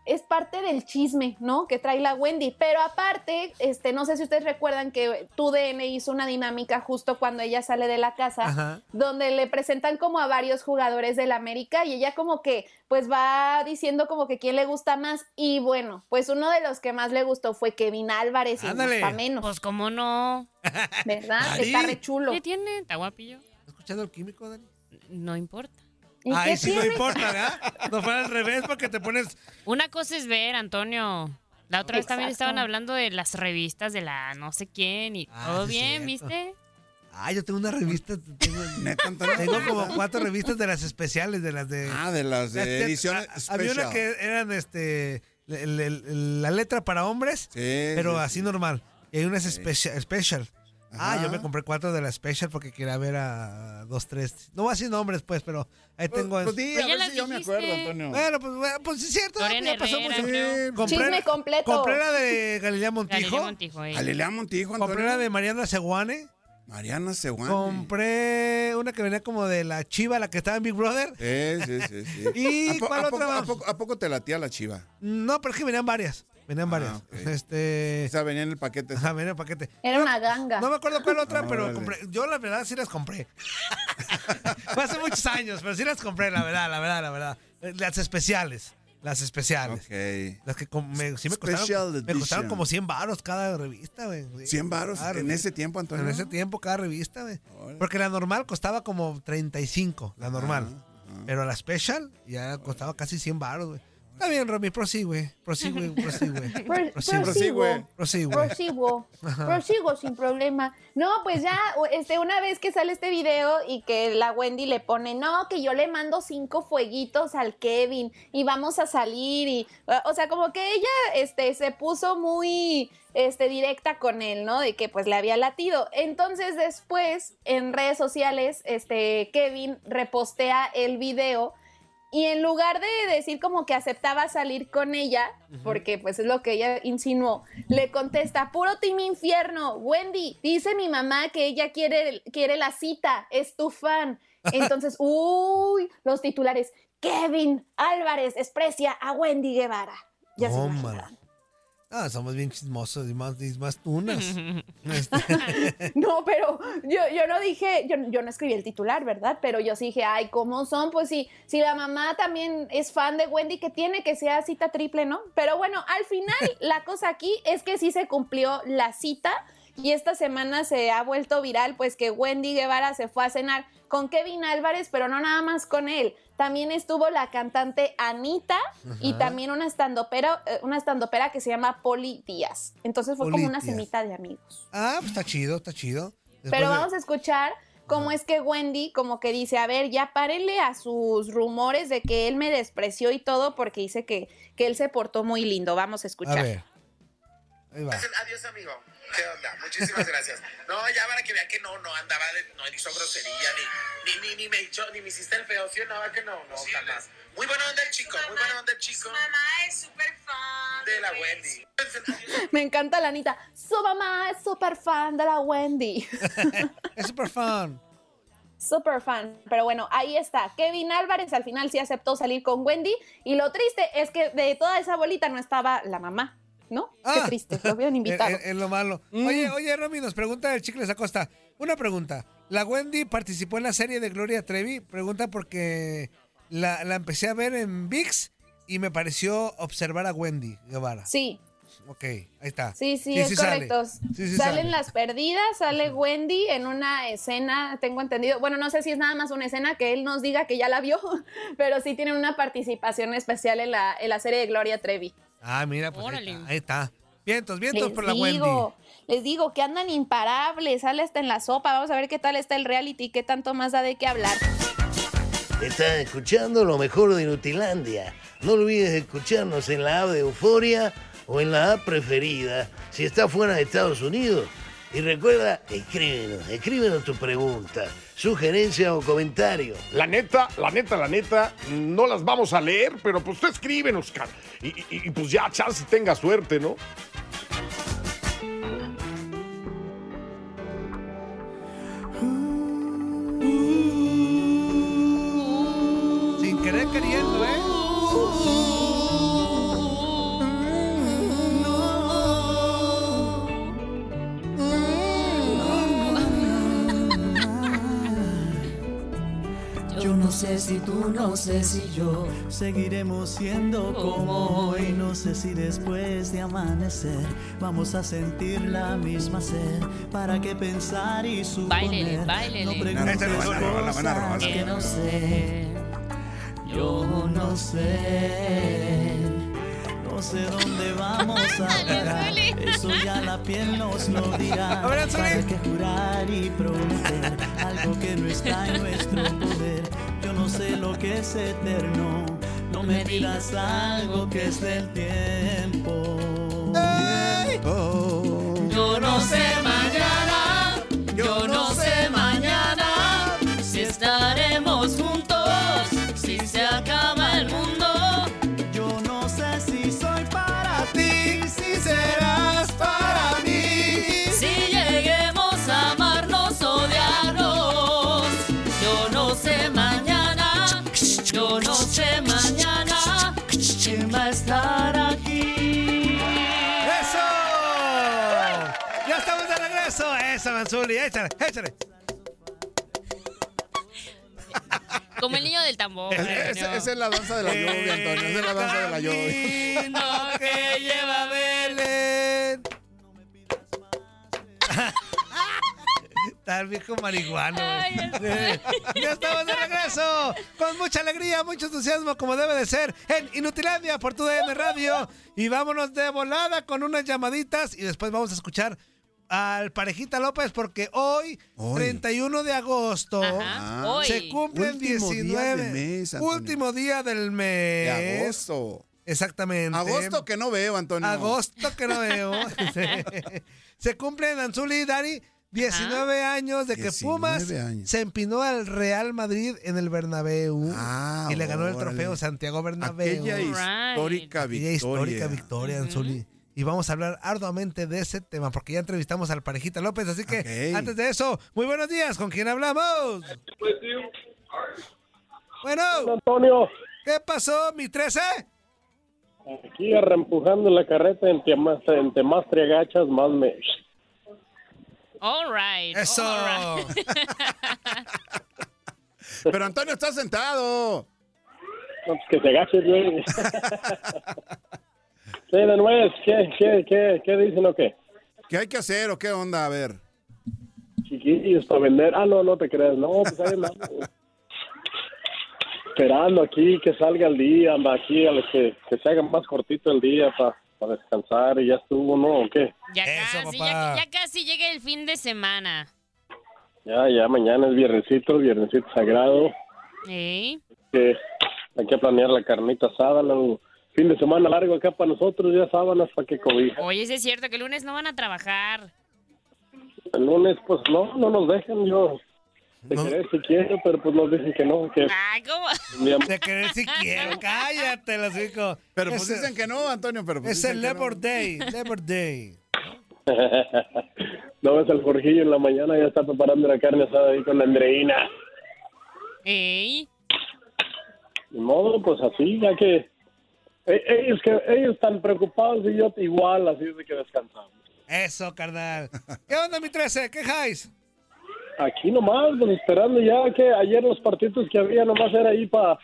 Es parte del chisme, ¿no? Que trae la Wendy. Pero aparte, este, no sé si ustedes recuerdan que tu DN hizo una dinámica justo cuando ella sale de la casa, Ajá. donde le presentan como a varios jugadores del América y ella como que pues va diciendo como que quién le gusta más. Y bueno, pues uno de los que más le gustó fue Kevin Álvarez y Ándale. para menos, Pues cómo no. ¿verdad? Está re chulo. ¿Qué tiene? ¿Está guapillo? ¿Has escuchado el químico, Dani? No importa. ¿Y Ay, sí, no importa, ¿verdad? No fuera al revés porque te pones. Una cosa es ver, Antonio. La otra vez también estaban hablando de las revistas de la no sé quién y Ah, todo bien, cierto. ¿viste? Ah, yo tengo una revista. Tengo, Neta, Antonio. tengo como cuatro revistas de las especiales, de las de. Ah, de las de Las- las- ediciones a- Había una special. que eran este la letra para hombres, Sí, pero sí, así sí. normal. Y hay unas special. Ah, yo me compré cuatro de la special porque quería ver a dos, tres. No voy a decir nombres, pues, pero ahí Pues, tengo. pues di, Pues a ver si yo me acuerdo, Antonio. Bueno, pues, bueno, pues sí es cierto. Lorena ya pasó Herrera, mucho. creo. Compré, Chisme completo. compré la de Galilea Montijo. Galilea Montijo, eh. Galilea Montijo, Antonio. compré la de Mariana Seguane. Mariana Seguane. Compré una que venía como de la chiva, la que estaba en Big Brother. Sí, sí, sí, sí. ¿Y ¿A, po- cuál a otra poco, más? a, poco, a poco te latía la chiva? No, pero es que venían varias. Venían Ah, varias. Este. O sea, venía en el paquete. Ajá, venía el paquete. Era una ganga. No me acuerdo cuál otra, Ah, pero compré. Yo la verdad sí las compré. Fue hace muchos años, pero sí las compré, la verdad, la verdad, la verdad. Las especiales. Las especiales. Ok. Las que me, sí me costaron, me costaron como 100 baros cada revista, güey. Sí, 100 varos cada en revista. ese tiempo, Antonio. En ese tiempo cada revista, güey. Porque la normal costaba como 35, la normal. Pero la special ya costaba casi 100 baros, güey. Está bien, Romy, prosigue, prosigue, prosigue. Pro- Prosigue, prosigo. prosigue. Prosigo, prosigo sin problema. No, pues ya, este, una vez que sale este video y que la Wendy le pone, no, que yo le mando cinco fueguitos al Kevin y vamos a salir y, o sea, como que ella, este, se puso muy, este, directa con él, ¿no? De que pues le había latido. Entonces después, en redes sociales, este, Kevin repostea el video y en lugar de decir como que aceptaba salir con ella, porque pues es lo que ella insinuó, le contesta, puro team infierno, Wendy, dice mi mamá que ella quiere, quiere la cita, es tu fan. Entonces, uy, los titulares, Kevin Álvarez desprecia a Wendy Guevara. Ya se Tómala. Ah, somos bien chismosos y más, y más tunas. Este, No, pero yo, yo no dije, yo, yo no escribí el titular, ¿verdad? Pero yo sí dije, ay, ¿cómo son? Pues si, si la mamá también es fan de Wendy, que tiene que sea cita triple, ¿no? Pero bueno, al final la cosa aquí es que sí se cumplió la cita Y esta semana se ha vuelto viral, pues que Wendy Guevara se fue a cenar con Kevin Álvarez, pero no nada más con él. También estuvo la cantante Anita y también una estandopera, eh, una estandopera que se llama Poli Díaz. Entonces fue Poli como una Díaz. cenita de amigos. Ah, pues está chido, está chido. Después Pero de- vamos a escuchar cómo es que Wendy como que dice, a ver, ya párenle a sus rumores de que él me despreció y todo porque dice que, que él se portó muy lindo. Vamos a escuchar. A ver. Ahí va. Adiós, amigo. ¿Qué onda? Muchísimas gracias. No, ya para que vean que no, no andaba, de, no hizo grosería, ni, ni, ni, ni me echó, ni me hiciste el feo, ¿sí o no? ¿Va que no? No, jamás. Muy buena onda el chico, muy buena onda el chico. mamá es súper fan de la Wendy. Me encanta la Anita. Su mamá es súper fan de la Wendy. es súper fan. Súper fan. Pero bueno, ahí está. Kevin Álvarez al final sí aceptó salir con Wendy. Y lo triste es que de toda esa bolita no estaba la mamá. ¿No? Qué Ah. triste. Lo habían invitado. Es, es lo malo. Oye, oye, Romy, nos pregunta el Chicles Acosta. Una pregunta. ¿La Wendy participó en la serie de Gloria Trevi? Pregunta porque la, la empecé a ver en VIX y me pareció observar a Wendy Guevara. Sí. Ok, ahí está. Sí, sí, es sale. correcto. Sí, sí Salen sale. las perdidas, sale Wendy en una escena, tengo entendido. Bueno, no sé si es nada más una escena que él nos diga que ya la vio, pero sí tienen una participación especial en la, en la serie de Gloria Trevi. Ah, mira, pues ahí está, ahí está. Vientos, vientos Les por la Wendy. digo, les digo que andan imparables, sale hasta en la sopa. Vamos a ver qué tal está el reality, qué tanto más da de qué hablar. Estás escuchando lo mejor de Nutilandia. No olvides escucharnos en la app de Euforia o en la app preferida si estás fuera de Estados Unidos. Y recuerda, escríbenos, escríbenos tu pregunta, sugerencia o comentario. La neta, la neta, la neta, no las vamos a leer, pero pues tú escríbenos. Y, y- y, pues ya, chance tenga suerte, ¿no? Sin querer queriendo, ¿eh? No sé si tú, no sé si yo. Seguiremos siendo como hoy. No sé si después de amanecer vamos a sentir la misma sed. ¿Para qué pensar y suponer? Báilele, báilele. No preguntes cosas Que no sé. Yo no sé. No sé dónde vamos a parar. Eso ya la piel nos lo dirá. ¿Para qué jurar y prometer algo que no está en nuestro poder? No sé lo que es eterno. No me digas algo que es del tiempo. Yo ¡Échale, échale! Como el niño del tambor. Es-. Esa es la danza de la lluvia, Antonio. Esa es la danza de la lluvia. Camino que lleva Belén. Tal viejo marihuano. Ay. Eh, ya estamos de regreso. Con mucha alegría, mucho entusiasmo, como debe de ser, en Inutilandia por tu DN Radio. Y vámonos de volada con unas llamaditas y después vamos a escuchar al Parejita López porque hoy, Hoy. 31 de agosto, Ajá, hoy. se cumplen Último día 19. del mes, Antonio. último día del mes. De agosto. Exactamente. Agosto que no veo, Antonio. Agosto que no veo. se cumplen Anzuli y Dari 19 años de que 19 Pumas años. se empinó al Real Madrid en el Bernabéu Ah, y le ganó el trofeo Santiago Bernabéu. Aquella histórica Aquella victoria. histórica victoria, Anzuli. Y vamos a hablar arduamente de ese tema porque ya entrevistamos al Parejita López. Así que antes de eso, muy buenos días. ¿Con quién hablamos? Bueno, Antonio, ¿qué pasó, mi 13? aquí reempujando la carreta, entre más, entre más te agachas, más me... All right. Eso. all right. Pero Antonio está sentado. No, pues que te agaches, güey. sí, de nuevo, ¿qué, qué, qué, qué dicen o qué? ¿Qué hay que hacer o qué onda? A ver. Chiquillos para vender. Ah, no, no te creas. No, pues ahí andamos. Esperando aquí que salga el día, anda aquí a los que, que se haga más cortito el día para descansar y ya estuvo, ¿no? ¿O qué? Ya casi, ya, ya casi llega el fin de semana. Ya, ya, mañana es viernesito, viernesito sagrado. ¿Eh? Que hay que planear la carnita asada, ¿no? Fin de semana largo acá para nosotros, ya sábanas para que cobija. Oye, sí es cierto que el lunes no van a trabajar. El lunes, pues no, no nos dejan, yo. De querer si quiero, pero pues nos dicen que no, que... Ay, ¿cómo? De querer si quiero, cállate, los hijos. Pero pues dicen que no, Antonio, pero pues Es el no. Labor Day, Labor Day. no ves al Jorgillo en la mañana, ya está preparando la carne asada ahí con la Andreina. ¿Ey? Ni modo, pues así, ya que... e- Ellos, que ellos están preocupados y yo igual, así es de que descansamos. Eso, carnal. ¿Qué onda, mi 13? ¿Qué jais? Aquí nomás, pues esperando ya que ayer los partidos que había nomás era ahí para...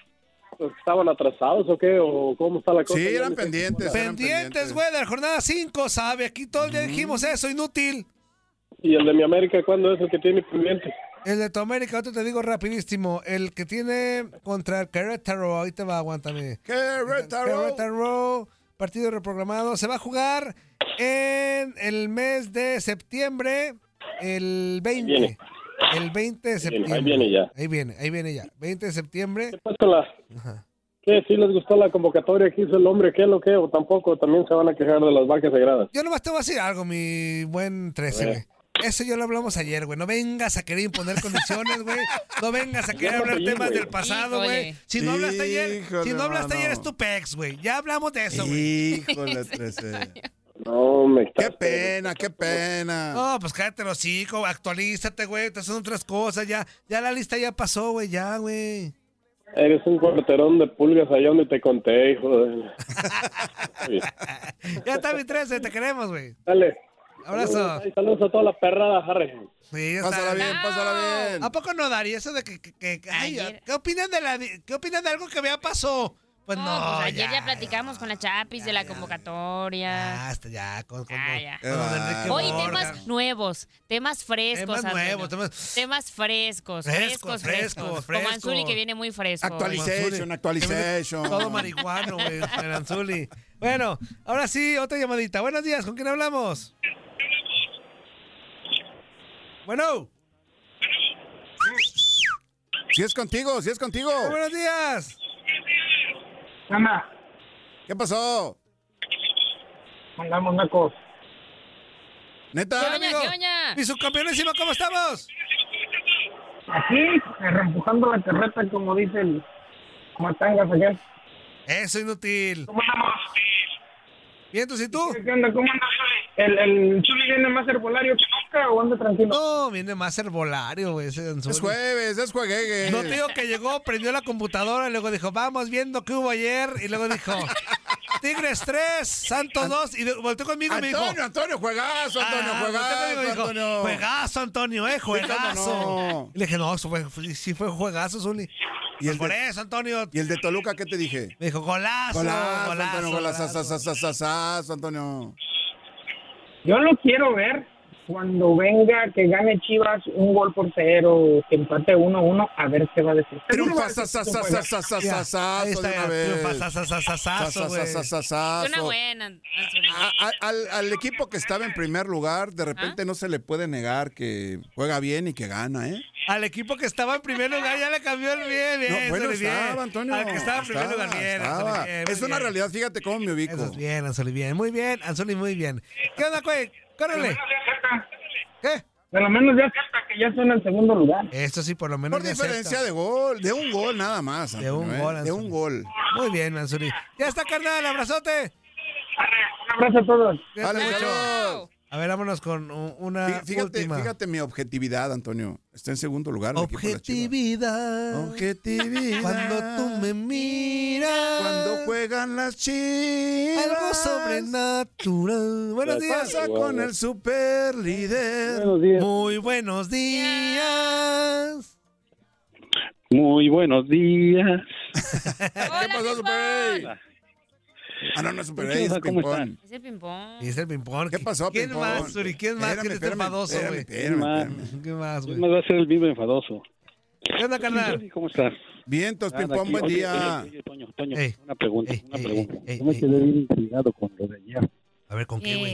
¿Estaban atrasados o qué? ¿O cómo está la cosa? Sí, eran pendientes. eran Pendientes, güey, de la jornada 5, ¿sabe? Aquí todo el día dijimos eso, inútil. ¿Y el de mi América cuándo es el que tiene pendiente? El de tu América, otro te digo rapidísimo. El que tiene contra el Querétaro, ahí te va, aguántame. Querétaro. Querétaro, partido reprogramado. Se va a jugar en el mes de septiembre, el 20. viene. El 20 de septiembre. ahí viene ya. Ahí viene, ahí viene ya. 20 de septiembre. Pues con la- ¿Qué? ¿Sí les gustó la convocatoria que hizo el hombre? ¿Qué lo que? ¿O tampoco? También se van a quejar de las vacas sagradas. Yo nomás te voy a decir algo, mi buen 13, A ver. güey. Eso ya lo hablamos ayer, güey. No vengas a querer imponer condiciones, güey. No vengas a querer hablar temas del pasado, güey. Si no hablaste ayer, Híjole, si no hablaste ayer es tu pex, güey. Ya hablamos de eso, güey. Híjole, 13. No, me Qué pena, qué pena. No, pues cállate los hocico, actualízate, güey. Te hacen otras cosas, ya. Ya la lista ya pasó, güey, ya, güey. Eres un cuarterón de pulgas allá donde te conté, hijo de... Ya está mi 13, te queremos, güey. Dale. Abrazo. Saludos, ay, saludos a toda la perrada, Harry. Sí, Pásala bien, pásala bien. ¿A poco no, Dari? Eso de que, que- que- ay. ¿qué opinan de la qué opinan de algo que ya pasó? Pues no, No, pues ayer ya, ya, platicamos con la Chapis de la convocatoria. ya, hasta ya, con, con, Ah, con Hoy temas nuevos, temas frescos. Temas nuevos, temas- Temas frescos, Frescos, frescos, frescos, Como. Anzuli que viene muy fresco. Actualization, actualization. Todo marihuano, güey, el Anzuli. Bueno, ahora sí, otra llamadita. Buenos días, ¿con quién hablamos? Bueno, Si es contigo, si es contigo. buenos días. Ana, ¿Qué pasó? mandamos una cosa. ¿Neta? ¿Qué oña, qué oña? Mi subcampeonísimo, ¿cómo estamos? Aquí, reempujando la carreta, como dice el Matangas allá. Eso, inútil. ¿Cómo andamos? Bien, ¿tú y tú? ¿Qué onda? ¿Cómo andas, Zuli? ¿El, el Chuli viene más herbolario que nunca o anda tranquilo? No, viene más herbolario, güey. Es jueves, es jueguegue. No te digo que llegó, prendió la computadora y luego dijo, vamos viendo qué hubo ayer. Y luego dijo, Tigres 3, Santos 2. Y volteó conmigo y me dijo, Antonio, Antonio, juegazo, Antonio, Ah, conmigo juegazo, dijo, Antonio. Juegazo, Antonio, eh, juegazo. no. Y le dije, no, eso fue, sí fue juegazo, Zuli. Y el Por de- eso, Antonio. ¿Y el de Toluca qué te dije? Me dijo, golazo, Golazo, golazo, Antonio, golazo, golazo. Antonio. Yo lo quiero ver cuando venga que gane Chivas un gol por cero, que empate 1-1, a ver qué va a decir. Una buena, al, equipo que estaba en primer lugar, de repente no se le puede negar que juega bien y que gana, ¿eh? Al equipo que estaba en primer lugar ya le cambió el bien, bien. No, bueno, Zuli, bien. estaba, Antonio. Al que estaba en primer Estaba, lugar, bien. estaba. Anzuli, bien, muy Es una bien. realidad, fíjate cómo me ubico. Eso es bien, bien. Muy bien, Anzuli, muy bien. ¿Qué onda? Córrele. ¿Qué? De lo menos ya acepta que ya está en el segundo lugar. Esto sí, por lo menos Por diferencia acepta. de gol, de un gol nada más. De un ¿eh? gol, De Anzuli. un gol. Muy bien, Anzuli. Ya está, carnal, abrazote. Un abrazo a todos. Dale, mucho. A ver, vámonos con una Fí- Fíjate, última. fíjate mi objetividad, Antonio. Está en segundo lugar. Objetividad. Objetividad. Cuando tú me miras. Cuando juegan las chivas. Algo sobrenatural. Buenos ¿Qué días. pasa con el super líder? Buenos días. Muy buenos días. Muy buenos días. ¿Qué pasó, Super? Ah, no, no es ¿Cómo superhéroe, es están? ping-pong. Es el ping-pong. Es el ping-pong. ¿Qué pasó, ¿Quién ping-pong? más, Suri? ¿Quién más? ¿Quién espérame, enfadoso, güey? espérame, más? espérame. ¿Qué más, ¿Quién güey? más va a ser el mismo enfadoso? ¿Qué onda, carnal? ¿Cómo estás? Vientos, Nada, ping-pong, buen día. oye, oye, Toño, Toño, Ey, una pregunta, ey, una pregunta. ey, Yo me quedé bien intrigado con lo de ayer. A ver, ¿con qué, güey?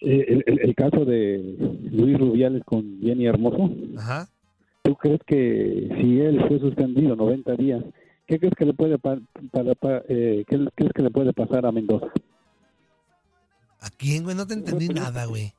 Eh, el, el- el caso de Luis Rubiales con Jenny Hermoso. Ajá. ¿Tú crees que si él fue suspendido 90 días, qué crees que le puede pa- para- pa- eh, qué crees que le puede pasar a Mendoza? ¿A quién, güey? No te entendí nada, güey.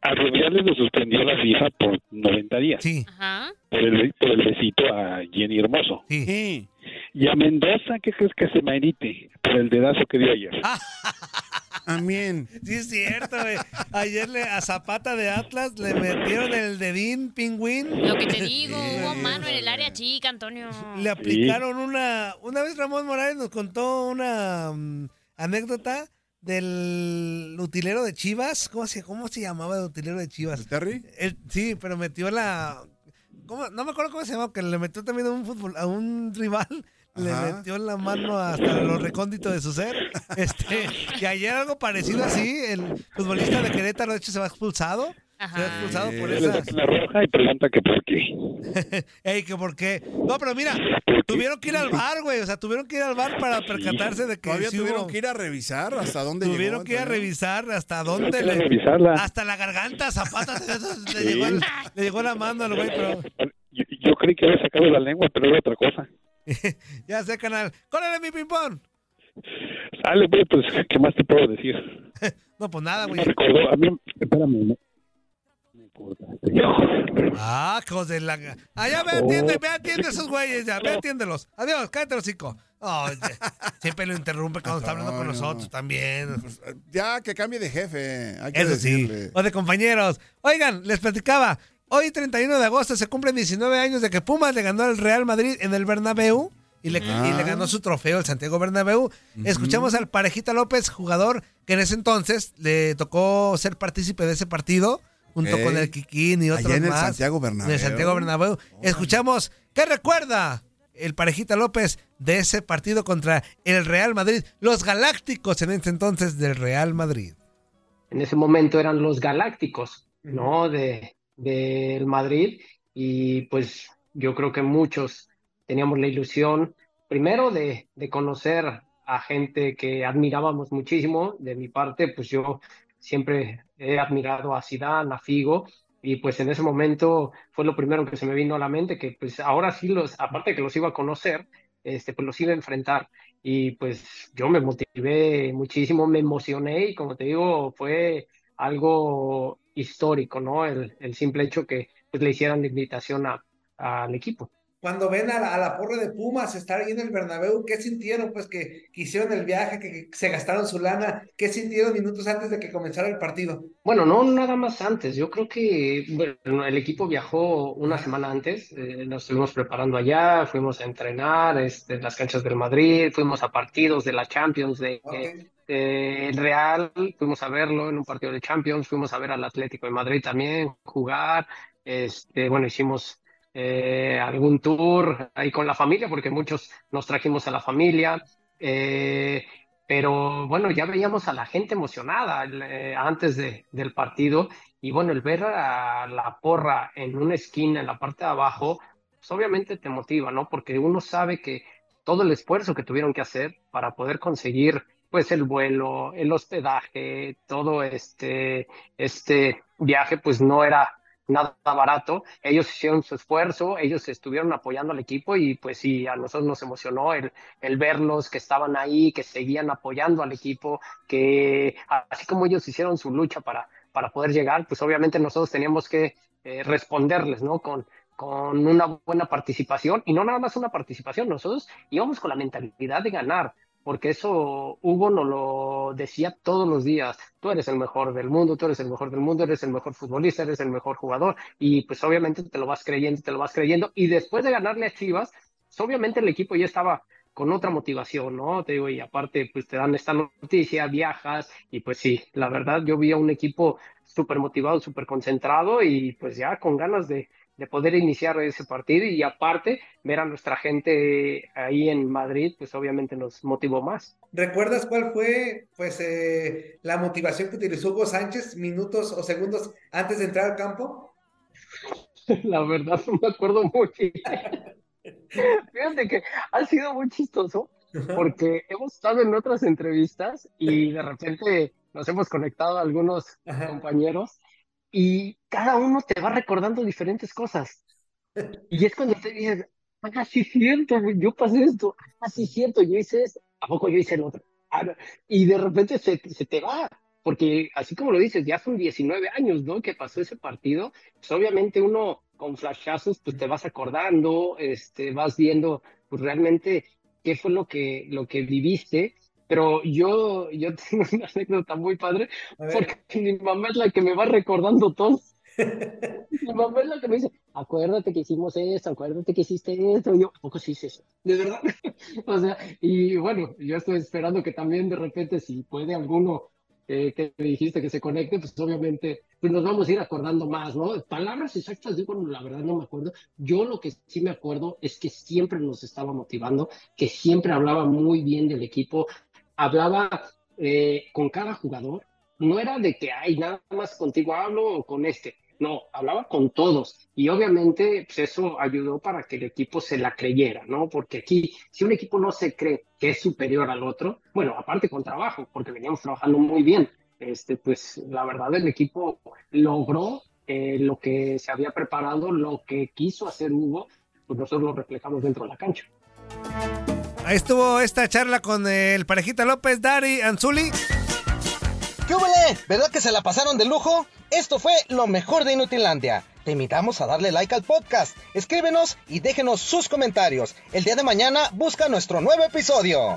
A Rubiales lo suspendió la FIFA por 90 días. Sí. Ajá. Por el, por el besito a Jenny Hermoso. Sí. Sí. Y a Mendoza, ¿qué crees que se merite por el dedazo que dio ayer? Amén. Sí, es cierto, güey. Ayer le, a Zapata de Atlas le metieron el dedín pingüín. Lo que te digo, hubo mano en el área chica, Antonio. Le aplicaron una... Una vez Ramón Morales nos contó una mm, anécdota del utilero de Chivas. ¿Cómo se, cómo se llamaba el utilero de Chivas? ¿Terry? El- sí, pero metió la... ¿cómo? No me acuerdo cómo se llamaba, que le metió también a un, fútbol, a un rival. Le metió la mano hasta lo recóndito de su ser. Este, y ayer algo parecido así, el futbolista de Querétaro, de hecho, se va expulsado. Se va expulsado por Le esa... la roja y pregunta que por qué. Ey, que por qué. No, pero mira, tuvieron que ir al bar, güey. O sea, tuvieron que ir al bar para percatarse de que. Todavía sí tuvieron hubo- que ir a revisar hasta dónde Tuvieron llegó. que ir a revisar hasta dónde le. revisarla. Hasta la garganta, Zapata. le, llegó le llegó la mano al güey, pero. Yo, yo creí que había sacado la lengua, pero era otra cosa. Ya sé, canal. ¡Córrele mi ping-pong! Dale, pues, pues, ¿qué más te puedo decir? No, pues nada, Me güey. recordó, a mí, espérame, me- me cortaste. Ah, hijos de la. Ah, ya ve, atiende, ve, atiende a esos güeyes, ya, ve, atiéndelos. Adiós, cállate los cinco. Oye, siempre lo interrumpe cuando está hablando con nosotros también. Ya, que cambie de jefe. Hay que Eso sí. O de compañeros. Oigan, les platicaba. Hoy, 31 de agosto, se cumplen 19 años de que Pumas le ganó al Real Madrid en el Bernabéu. Y le, y le ganó su trofeo el Santiago Bernabéu. Escuchamos al Parejita López, jugador que en ese entonces le tocó ser partícipe de ese partido, junto con el Kikín y Allá otros en el más. Santiago Bernabéu. En el Santiago Bernabéu. Escuchamos, ¿qué recuerda el Parejita López de ese partido contra el Real Madrid? Los Galácticos en ese entonces del Real Madrid. en ese momento eran los Galácticos, ¿no? De, del Madrid y pues yo creo que muchos teníamos la ilusión, primero de, de conocer a gente que admirábamos muchísimo, de mi parte, pues yo siempre he admirado a Zidane, a Figo, y pues en ese momento fue lo primero que se me vino a la mente, que pues ahora sí los, aparte que los iba a conocer, este, pues los iba a enfrentar. Y pues yo me motivé muchísimo, me emocioné y como te digo, fue algo histórico, ¿no? El, el simple hecho que pues, le hicieran la invitación a- al equipo. Cuando ven a la, a la porra de Pumas estar ahí en el Bernabéu, ¿qué sintieron? Pues que, que hicieron el viaje, que, que se gastaron su lana. ¿Qué sintieron minutos antes de que comenzara el partido? Bueno, no nada más antes. Yo creo que bueno, el equipo viajó una semana antes. eh, nos estuvimos preparando allá, fuimos a entrenar este, en las canchas del Madrid, fuimos a partidos de la Champions de, de Real, fuimos a verlo en un partido de Champions, fuimos a ver al Atlético de Madrid también jugar. Este, bueno, hicimos eh, algún tour ahí con la familia, porque muchos nos trajimos a la familia. eh, pero bueno, ya veíamos a la gente emocionada eh, antes de, del partido y bueno, el ver a la porra en una esquina, en la parte de abajo, pues obviamente te motiva, ¿no? Porque uno sabe que todo el esfuerzo que tuvieron que hacer para poder conseguir pues el vuelo, el hospedaje, todo este, este viaje pues no era nada barato. Ellos hicieron su esfuerzo, ellos estuvieron apoyando al equipo y pues sí, a nosotros nos emocionó el, el verlos que estaban ahí, que seguían apoyando al equipo, que así como ellos hicieron su lucha para, para poder llegar, pues obviamente nosotros teníamos que eh, responderles, ¿no? Con, con una buena participación y no nada más una participación, nosotros íbamos con la mentalidad de ganar, porque eso Hugo nos lo decía todos los días, tú eres el mejor del mundo, tú eres el mejor del mundo, eres el mejor futbolista, eres el mejor jugador. Y pues obviamente te lo vas creyendo, te lo vas creyendo. Y después de ganarle a Chivas, pues, obviamente el equipo ya estaba con otra motivación, ¿no? Te digo, y aparte pues te dan esta noticia, viajas y pues sí, la verdad yo vi a un equipo súper motivado, súper concentrado y pues ya con ganas de, de poder iniciar ese partido y aparte ver a nuestra gente ahí en Madrid, pues obviamente nos motivó más. ¿Recuerdas cuál fue pues eh, la motivación que utilizó Hugo Sánchez minutos o segundos antes de entrar al campo? La verdad no me acuerdo bien. Fíjate que ha sido muy chistoso porque hemos estado en otras entrevistas y de repente nos hemos conectado a algunos compañeros y cada uno te va recordando diferentes cosas. Y es cuando te dices, ah, sí siento, yo pasé esto, ah, sí siento, yo hice esto, ¿a poco yo hice el otro? Ah, y de repente se, se te va, porque así como lo dices, ya son 19 años, ¿no? Que pasó ese partido, pues obviamente uno con flashazos, pues te vas acordando, este, vas viendo, pues realmente qué fue lo que, lo que viviste, pero yo, yo tengo una anécdota muy padre, porque mi mamá es la que me va recordando todo. mi mamá es la que me dice, acuérdate que hicimos esto, acuérdate que hiciste esto, y yo, ¿a poco sí hice eso? De verdad. o sea, y bueno, yo estoy esperando que también de repente, si puede alguno eh, que me dijiste que se conecte, pues obviamente pues nos vamos a ir acordando más, ¿no? Palabras exactas, digo, la verdad no me acuerdo. Yo lo que sí me acuerdo es que siempre nos estaba motivando, que siempre hablaba muy bien del equipo, hablaba eh, con cada jugador, no era de que, ay, nada más contigo hablo o con este, no, hablaba con todos y obviamente pues eso ayudó para que el equipo se la creyera, ¿no? Porque aquí, si un equipo no se cree que es superior al otro, bueno, aparte con trabajo, porque veníamos trabajando muy bien, este, pues la verdad el equipo logró eh, lo que se había preparado, lo que quiso hacer Hugo, pues nosotros lo reflejamos dentro de la cancha. Ahí estuvo esta charla con el parejita López, Dari, Anzuli. ¿Qué huele? ¿Verdad que se la pasaron de lujo? Esto fue lo mejor de Inutilandia. Te invitamos a darle like al podcast, escríbenos y déjenos sus comentarios. El día de mañana busca nuestro nuevo episodio.